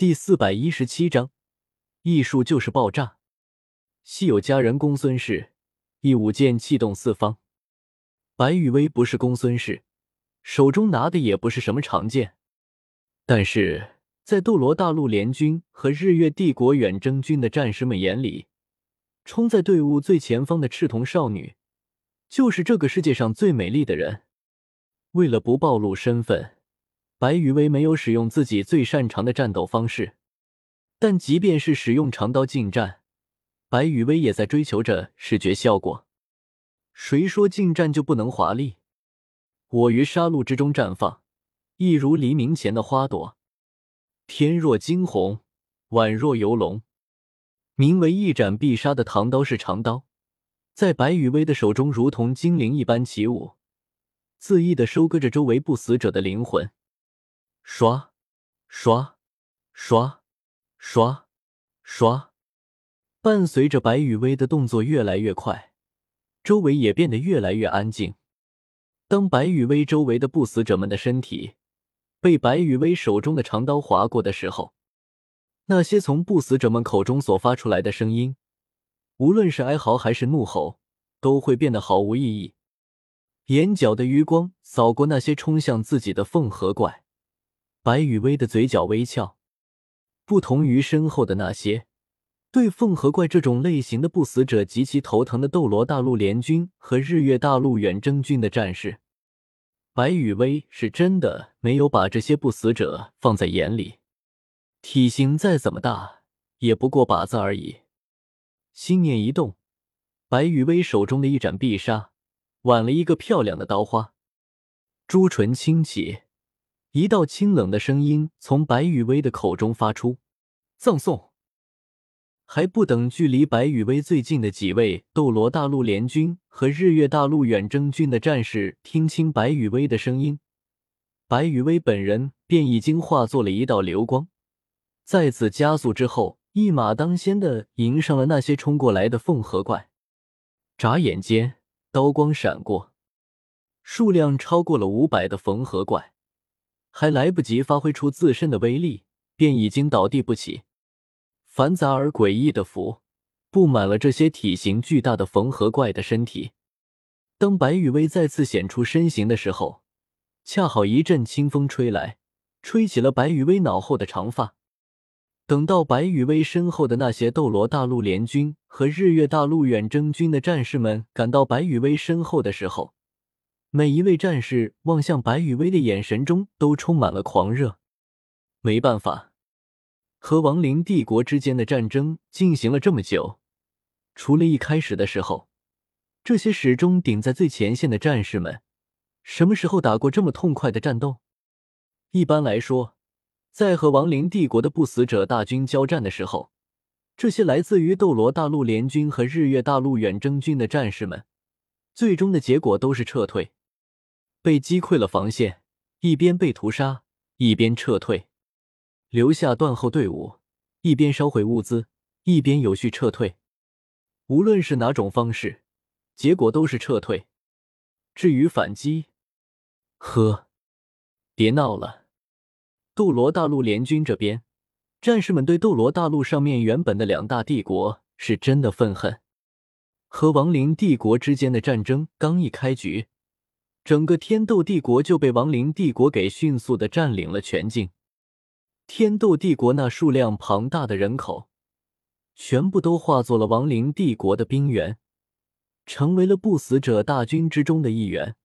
第四百一十七章，艺术就是爆炸。昔有佳人公孙氏，一舞剑气动四方。白羽薇不是公孙氏，手中拿的也不是什么长剑，但是在斗罗大陆联军和日月帝国远征军的战士们眼里，冲在队伍最前方的赤瞳少女，就是这个世界上最美丽的人。为了不暴露身份。白羽薇没有使用自己最擅长的战斗方式，但即便是使用长刀近战，白羽薇也在追求着视觉效果。谁说近战就不能华丽？我于杀戮之中绽放，一如黎明前的花朵，天若惊鸿，宛若游龙。名为一斩必杀的唐刀式长刀，在白羽薇的手中如同精灵一般起舞，恣意的收割着周围不死者的灵魂。刷，刷，刷，刷，刷，伴随着白羽薇的动作越来越快，周围也变得越来越安静。当白羽薇周围的不死者们的身体被白羽薇手中的长刀划过的时候，那些从不死者们口中所发出来的声音，无论是哀嚎还是怒吼，都会变得毫无意义。眼角的余光扫过那些冲向自己的凤和怪。白羽薇的嘴角微翘，不同于身后的那些对凤和怪这种类型的不死者极其头疼的斗罗大陆联军和日月大陆远征军的战士，白羽薇是真的没有把这些不死者放在眼里。体型再怎么大，也不过靶子而已。心念一动，白羽薇手中的一斩必杀，挽了一个漂亮的刀花，朱唇轻启。一道清冷的声音从白羽薇的口中发出：“葬送。”还不等距离白羽薇最近的几位斗罗大陆联军和日月大陆远征军的战士听清白羽薇的声音，白羽薇本人便已经化作了一道流光，在此加速之后，一马当先的迎上了那些冲过来的凤和怪。眨眼间，刀光闪过，数量超过了五百的缝合怪。还来不及发挥出自身的威力，便已经倒地不起。繁杂而诡异的符布满了这些体型巨大的缝合怪的身体。当白羽薇再次显出身形的时候，恰好一阵清风吹来，吹起了白羽薇脑后的长发。等到白羽薇身后的那些斗罗大陆联军和日月大陆远征军的战士们赶到白羽薇身后的时候，每一位战士望向白羽薇的眼神中都充满了狂热。没办法，和亡灵帝国之间的战争进行了这么久，除了一开始的时候，这些始终顶在最前线的战士们，什么时候打过这么痛快的战斗？一般来说，在和亡灵帝国的不死者大军交战的时候，这些来自于斗罗大陆联军和日月大陆远征军的战士们，最终的结果都是撤退。被击溃了防线，一边被屠杀，一边撤退，留下断后队伍；一边烧毁物资，一边有序撤退。无论是哪种方式，结果都是撤退。至于反击，呵，别闹了。斗罗大陆联军这边，战士们对斗罗大陆上面原本的两大帝国是真的愤恨。和亡灵帝国之间的战争刚一开局。整个天斗帝国就被亡灵帝国给迅速的占领了全境。天斗帝国那数量庞大的人口，全部都化作了亡灵帝国的兵员，成为了不死者大军之中的一员，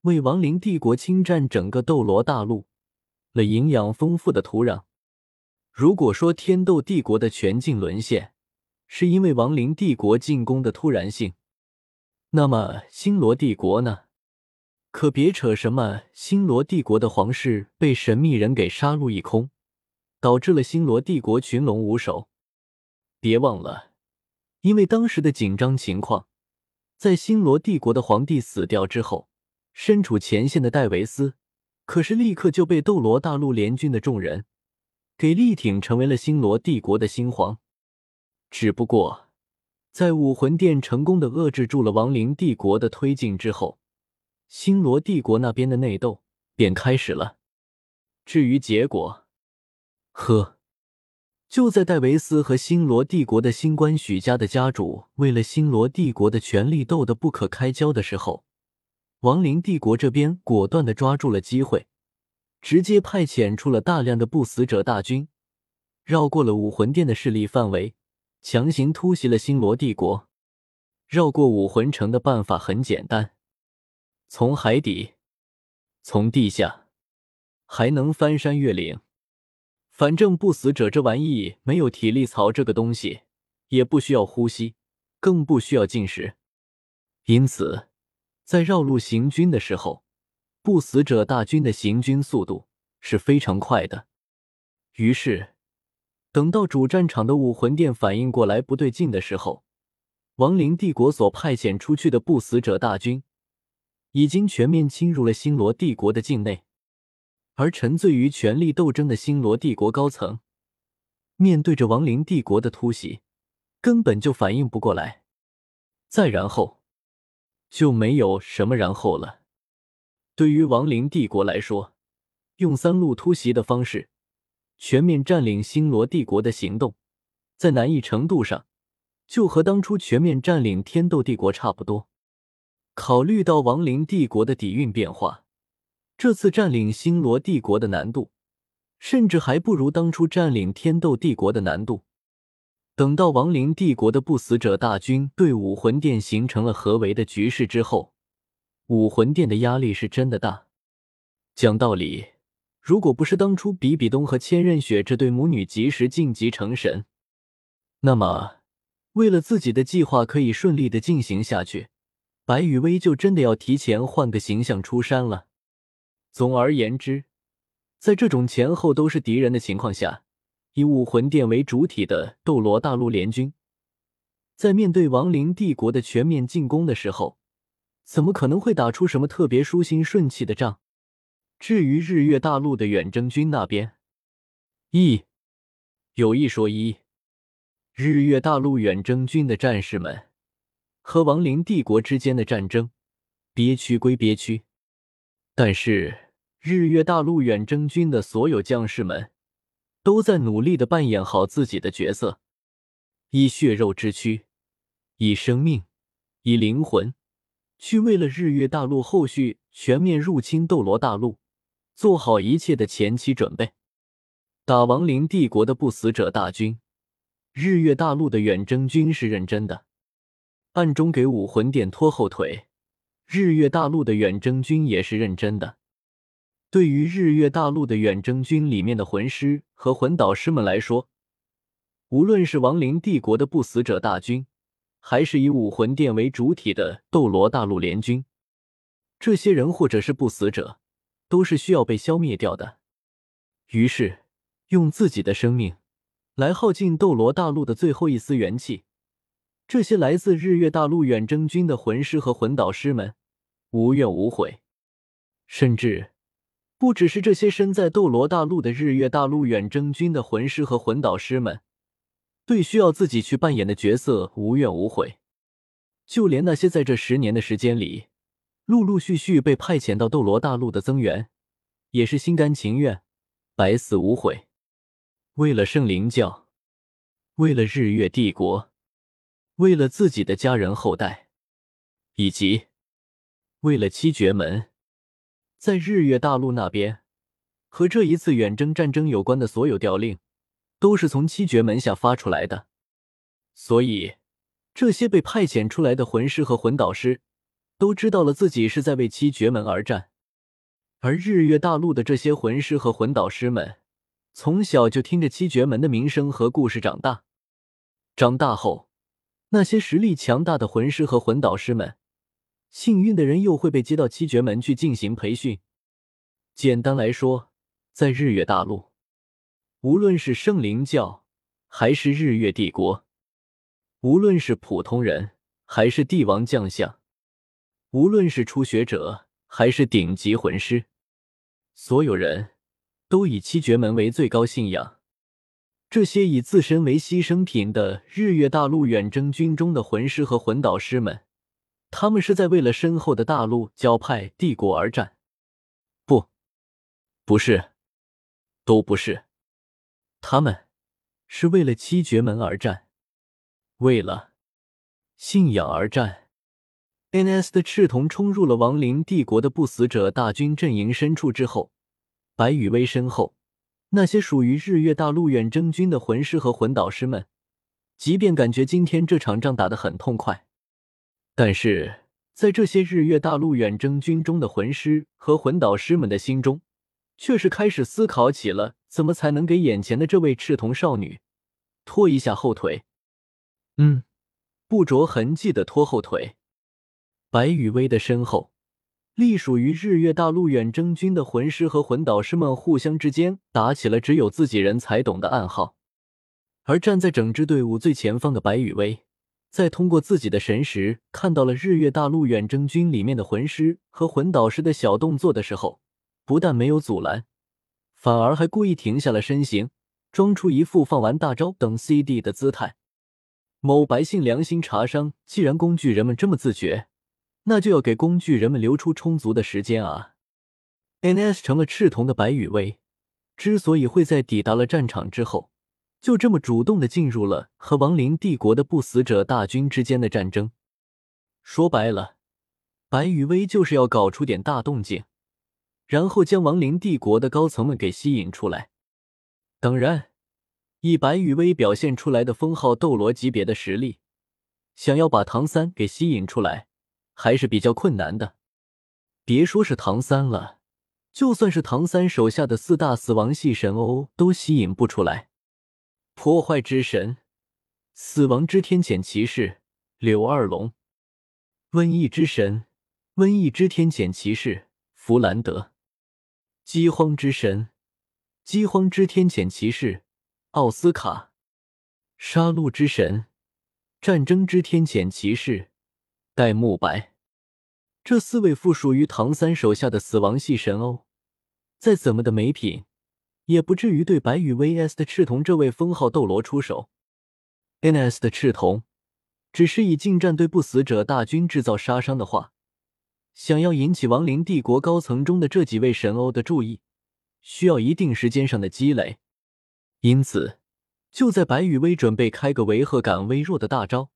为亡灵帝国侵占整个斗罗大陆了营养丰富的土壤。如果说天斗帝国的全境沦陷是因为亡灵帝国进攻的突然性，那么星罗帝国呢？可别扯什么星罗帝国的皇室被神秘人给杀戮一空，导致了星罗帝国群龙无首。别忘了，因为当时的紧张情况，在星罗帝国的皇帝死掉之后，身处前线的戴维斯，可是立刻就被斗罗大陆联军的众人给力挺，成为了星罗帝国的新皇。只不过，在武魂殿成功的遏制住了亡灵帝国的推进之后。星罗帝国那边的内斗便开始了。至于结果，呵，就在戴维斯和星罗帝国的新官许家的家主为了星罗帝国的权力斗得不可开交的时候，亡灵帝国这边果断的抓住了机会，直接派遣出了大量的不死者大军，绕过了武魂殿的势力范围，强行突袭了星罗帝国。绕过武魂城的办法很简单，从海底，从地下，还能翻山越岭。反正不死者这玩意没有体力槽这个东西，也不需要呼吸，更不需要进食，因此，在绕路行军的时候，不死者大军的行军速度是非常快的。于是，等到主战场的武魂殿反应过来不对劲的时候，亡灵帝国所派遣出去的不死者大军已经全面侵入了星罗帝国的境内。而沉醉于权力斗争的星罗帝国高层，面对着亡灵帝国的突袭，根本就反应不过来。再然后，就没有什么然后了。对于亡灵帝国来说，用三路突袭的方式全面占领星罗帝国的行动，在难易程度上就和当初全面占领天斗帝国差不多。考虑到亡灵帝国的底蕴变化。这次占领星罗帝国的难度，甚至还不如当初占领天斗帝国的难度。等到亡灵帝国的不死者大军对武魂殿形成了合围的局势之后，武魂殿的压力是真的大。讲道理，如果不是当初比比东和千仞雪这对母女及时晋级成神，那么为了自己的计划可以顺利的进行下去，白羽薇就真的要提前换个形象出山了。总而言之，在这种前后都是敌人的情况下，以武魂殿为主体的斗罗大陆联军，在面对亡灵帝国的全面进攻的时候，怎么可能会打出什么特别舒心顺气的仗？至于日月大陆的远征军那边，一有一说一，日月大陆远征军的战士们和亡灵帝国之间的战争，憋屈归憋屈，但是。日月大陆远征军的所有将士们，都在努力的扮演好自己的角色，以血肉之躯，以生命，以灵魂，去为了日月大陆后续全面入侵斗罗大陆，做好一切的前期准备。打亡灵帝国的不死者大军，日月大陆的远征军是认真的，暗中给武魂殿拖后腿。日月大陆的远征军也是认真的。对于日月大陆的远征军里面的魂师和魂导师们来说，无论是亡灵帝国的不死者大军，还是以武魂殿为主体的斗罗大陆联军，这些人或者是不死者，都是需要被消灭掉的。于是，用自己的生命来耗尽斗罗大陆的最后一丝元气，这些来自日月大陆远征军的魂师和魂导师们，无怨无悔，甚至。不只是这些身在斗罗大陆的日月大陆远征军的魂师和魂导师们，对需要自己去扮演的角色无怨无悔，就连那些在这十年的时间里，陆陆续续被派遣到斗罗大陆的增援，也是心甘情愿，百死无悔，为了圣灵教，为了日月帝国，为了自己的家人后代，以及为了七绝门。在日月大陆那边，和这一次远征战争有关的所有调令，都是从七绝门下发出来的。所以，这些被派遣出来的魂师和魂导师，都知道了自己是在为七绝门而战。而日月大陆的这些魂师和魂导师们，从小就听着七绝门的名声和故事长大。长大后，那些实力强大的魂师和魂导师们。幸运的人又会被接到七绝门去进行培训。简单来说，在日月大陆，无论是圣灵教还是日月帝国，无论是普通人还是帝王将相，无论是初学者还是顶级魂师，所有人都以七绝门为最高信仰。这些以自身为牺牲品的日月大陆远征军中的魂师和魂导师们。他们是在为了身后的大陆教派帝国而战，不，不是，都不是。他们是为了七绝门而战，为了信仰而战。N.S. 的赤瞳冲入了亡灵帝国的不死者大军阵营深处之后，白羽薇身后那些属于日月大陆远征军的魂师和魂导师们，即便感觉今天这场仗打得很痛快，但是在这些日月大陆远征军中的魂师和魂导师们的心中，却是开始思考起了怎么才能给眼前的这位赤瞳少女拖一下后腿。嗯，不着痕迹的拖后腿。白羽薇的身后，隶属于日月大陆远征军的魂师和魂导师们互相之间打起了只有自己人才懂的暗号。而站在整支队伍最前方的白羽薇，在通过自己的神识看到了日月大陆远征军里面的魂师和魂导师的小动作的时候，不但没有阻拦，反而还故意停下了身形，装出一副放完大招等 CD 的姿态。某白姓良心茶商，既然工具人们这么自觉。那就要给工具人们留出充足的时间啊！N.S. 成了赤瞳的白羽薇，之所以会在抵达了战场之后，就这么主动的进入了和亡灵帝国的不死者大军之间的战争，说白了，白羽薇就是要搞出点大动静，然后将亡灵帝国的高层们给吸引出来。当然，以白羽薇表现出来的封号斗罗级别的实力，想要把唐三给吸引出来。还是比较困难的，别说是唐三了，就算是唐三手下的四大死亡系神欧都吸引不出来。破坏之神、死亡之天谴骑士柳二龙、瘟疫之神、瘟疫之天谴骑士弗兰德、饥荒之神、饥荒之天谴骑士奥斯卡、杀戮之神、战争之天谴骑士。戴沐白，这四位附属于唐三手下的死亡系神欧，再怎么的没品，也不至于对白羽 VS 的赤瞳这位封号斗罗出手。NS 的赤瞳，只是以近战对不死者大军制造杀伤的话，想要引起亡灵帝国高层中的这几位神欧的注意，需要一定时间上的积累。因此，就在白羽薇准备开个违和感微弱的大招。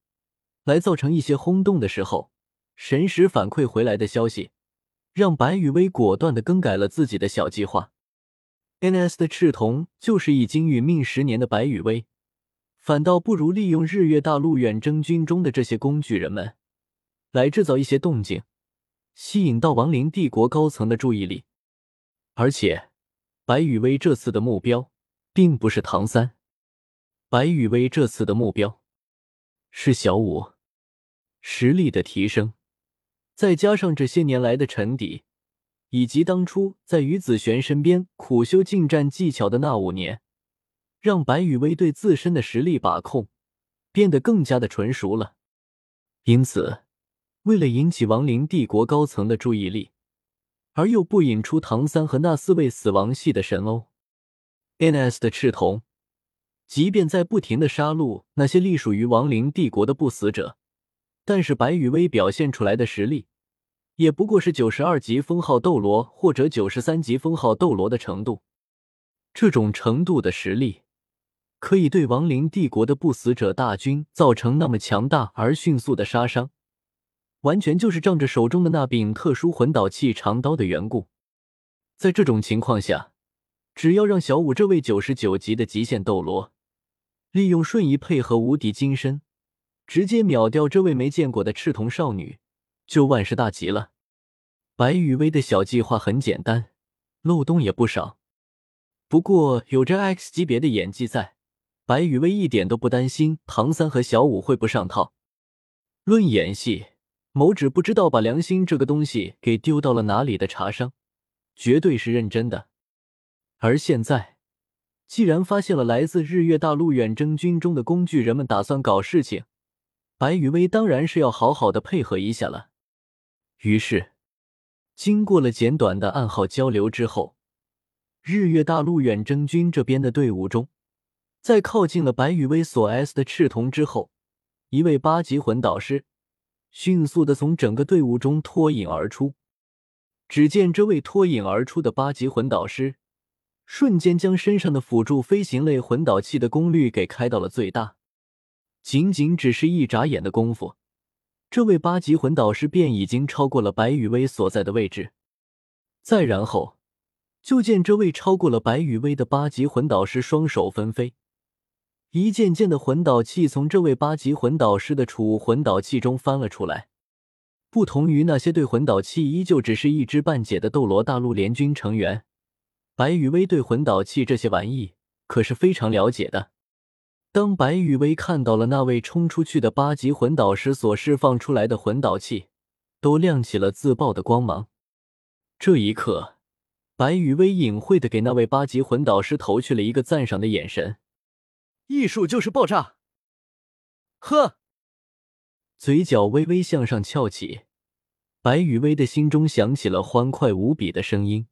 来造成一些轰动的时候，神识反馈回来的消息，让白羽薇果断的更改了自己的小计划。N.S. 的赤瞳就是已经殒命十年的白羽薇，反倒不如利用日月大陆远征军中的这些工具人们，来制造一些动静，吸引到亡灵帝国高层的注意力。而且，白羽薇这次的目标并不是唐三，白羽薇这次的目标是小五。实力的提升，再加上这些年来的沉底，以及当初在于子璇身边苦修近战技巧的那五年，让白羽薇对自身的实力把控变得更加的纯熟了。因此，为了引起亡灵帝国高层的注意力，而又不引出唐三和那四位死亡系的神欧，N.S. 的赤瞳，即便在不停的杀戮那些隶属于亡灵帝国的不死者。但是白羽薇表现出来的实力，也不过是九十二级封号斗罗或者九十三级封号斗罗的程度。这种程度的实力，可以对亡灵帝国的不死者大军造成那么强大而迅速的杀伤，完全就是仗着手中的那柄特殊魂导器长刀的缘故。在这种情况下，只要让小五这位九十九级的极限斗罗，利用瞬移配合无敌金身。直接秒掉这位没见过的赤瞳少女，就万事大吉了。白羽薇的小计划很简单，漏洞也不少。不过有着 X 级别的演技在，白羽薇一点都不担心唐三和小五会不上套。论演戏，某指不知道把良心这个东西给丢到了哪里的茶商，绝对是认真的。而现在，既然发现了来自日月大陆远征军中的工具人们打算搞事情。白羽薇当然是要好好的配合一下了。于是，经过了简短的暗号交流之后，日月大陆远征军这边的队伍中，在靠近了白羽薇所 S 的赤瞳之后，一位八级魂导师迅速的从整个队伍中脱颖而出。只见这位脱颖而出的八级魂导师，瞬间将身上的辅助飞行类魂导器的功率给开到了最大。仅仅只是一眨眼的功夫，这位八级魂导师便已经超过了白羽薇所在的位置。再然后，就见这位超过了白羽薇的八级魂导师双手纷飞，一件件的魂导器从这位八级魂导师的储物魂导器中翻了出来。不同于那些对魂导器依旧只是一知半解的斗罗大陆联军成员，白羽薇对魂导器这些玩意可是非常了解的。当白羽薇看到了那位冲出去的八级魂导师所释放出来的魂导器，都亮起了自爆的光芒。这一刻，白羽薇隐晦的给那位八级魂导师投去了一个赞赏的眼神。艺术就是爆炸！呵。嘴角微微向上翘起，白雨薇的心中响起了欢快无比的声音。